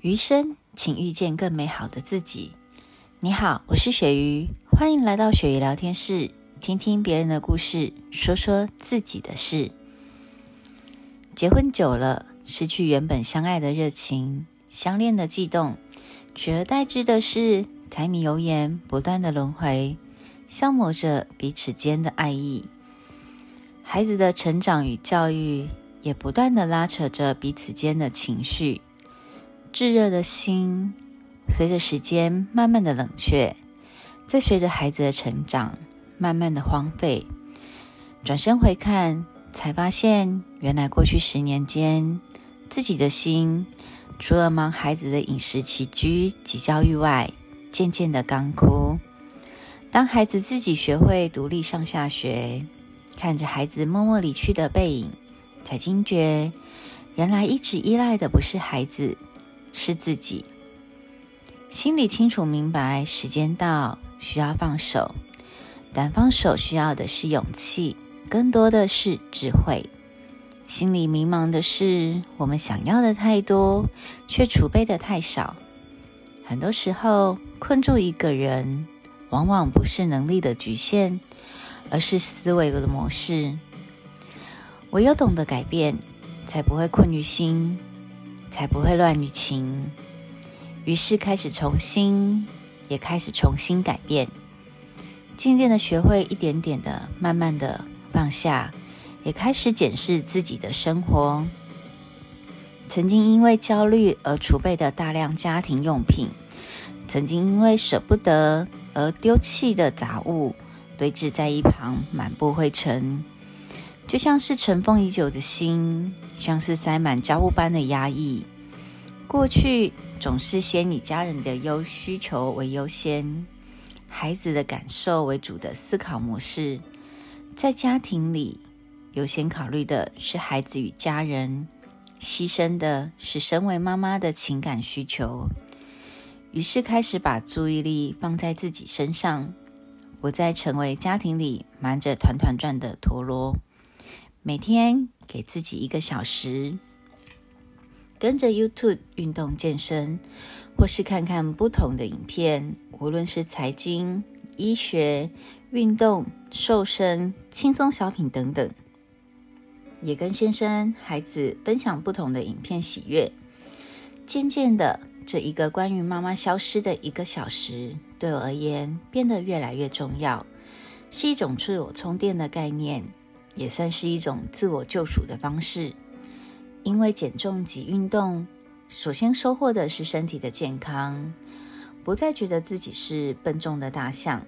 余生，请遇见更美好的自己。你好，我是雪鱼，欢迎来到雪鱼聊天室，听听别人的故事，说说自己的事。结婚久了，失去原本相爱的热情，相恋的悸动，取而代之的是柴米油盐不断的轮回，消磨着彼此间的爱意。孩子的成长与教育，也不断的拉扯着彼此间的情绪。炙热的心，随着时间慢慢的冷却，再随着孩子的成长，慢慢的荒废。转身回看，才发现，原来过去十年间，自己的心除了忙孩子的饮食起居及教育外，渐渐的干枯。当孩子自己学会独立上下学，看着孩子默默离去的背影，才惊觉，原来一直依赖的不是孩子。是自己心里清楚明白，时间到需要放手，但放手需要的是勇气，更多的是智慧。心里迷茫的是，我们想要的太多，却储备的太少。很多时候，困住一个人，往往不是能力的局限，而是思维的模式。唯有懂得改变，才不会困于心。才不会乱于情，于是开始重新，也开始重新改变，渐渐的学会一点点的、慢慢的放下，也开始检视自己的生活。曾经因为焦虑而储备的大量家庭用品，曾经因为舍不得而丢弃的杂物，堆置在一旁，满布灰尘。就像是尘封已久的心，像是塞满家务般的压抑。过去总是先以家人的优需求为优先，孩子的感受为主的思考模式，在家庭里优先考虑的是孩子与家人，牺牲的是身为妈妈的情感需求。于是开始把注意力放在自己身上，不再成为家庭里忙着团团转的陀螺。每天给自己一个小时，跟着 YouTube 运动健身，或是看看不同的影片，无论是财经、医学、运动、瘦身、轻松小品等等，也跟先生、孩子分享不同的影片喜悦。渐渐的，这一个关于妈妈消失的一个小时，对我而言变得越来越重要，是一种自我充电的概念。也算是一种自我救赎的方式，因为减重及运动，首先收获的是身体的健康，不再觉得自己是笨重的大象；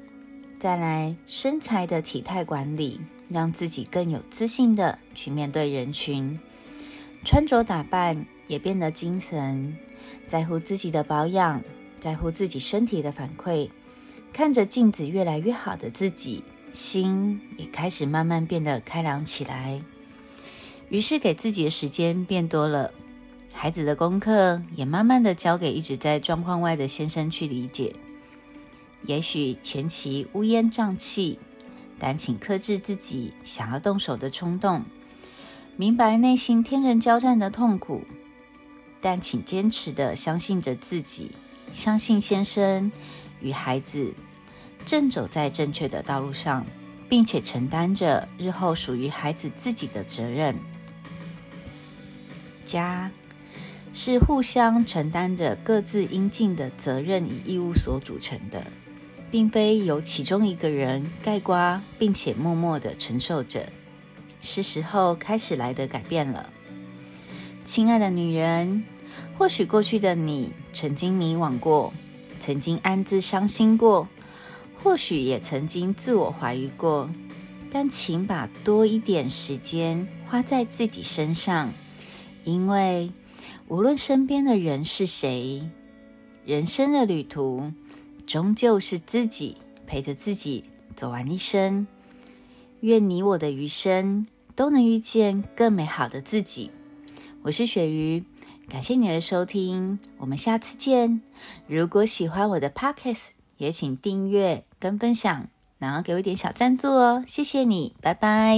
再来身材的体态管理，让自己更有自信的去面对人群，穿着打扮也变得精神，在乎自己的保养，在乎自己身体的反馈，看着镜子越来越好的自己。心也开始慢慢变得开朗起来，于是给自己的时间变多了，孩子的功课也慢慢的交给一直在状况外的先生去理解。也许前期乌烟瘴气，但请克制自己想要动手的冲动，明白内心天人交战的痛苦，但请坚持的相信着自己，相信先生与孩子。正走在正确的道路上，并且承担着日后属于孩子自己的责任。家是互相承担着各自应尽的责任与义务所组成的，并非由其中一个人盖瓜，并且默默的承受着。是时候开始来的改变了，亲爱的女人。或许过去的你曾经迷惘过，曾经暗自伤心过。或许也曾经自我怀疑过，但请把多一点时间花在自己身上，因为无论身边的人是谁，人生的旅途终究是自己陪着自己走完一生。愿你我的余生都能遇见更美好的自己。我是雪鱼，感谢你的收听，我们下次见。如果喜欢我的 Podcast，也请订阅跟分享，然后给我一点小赞助哦，谢谢你，拜拜。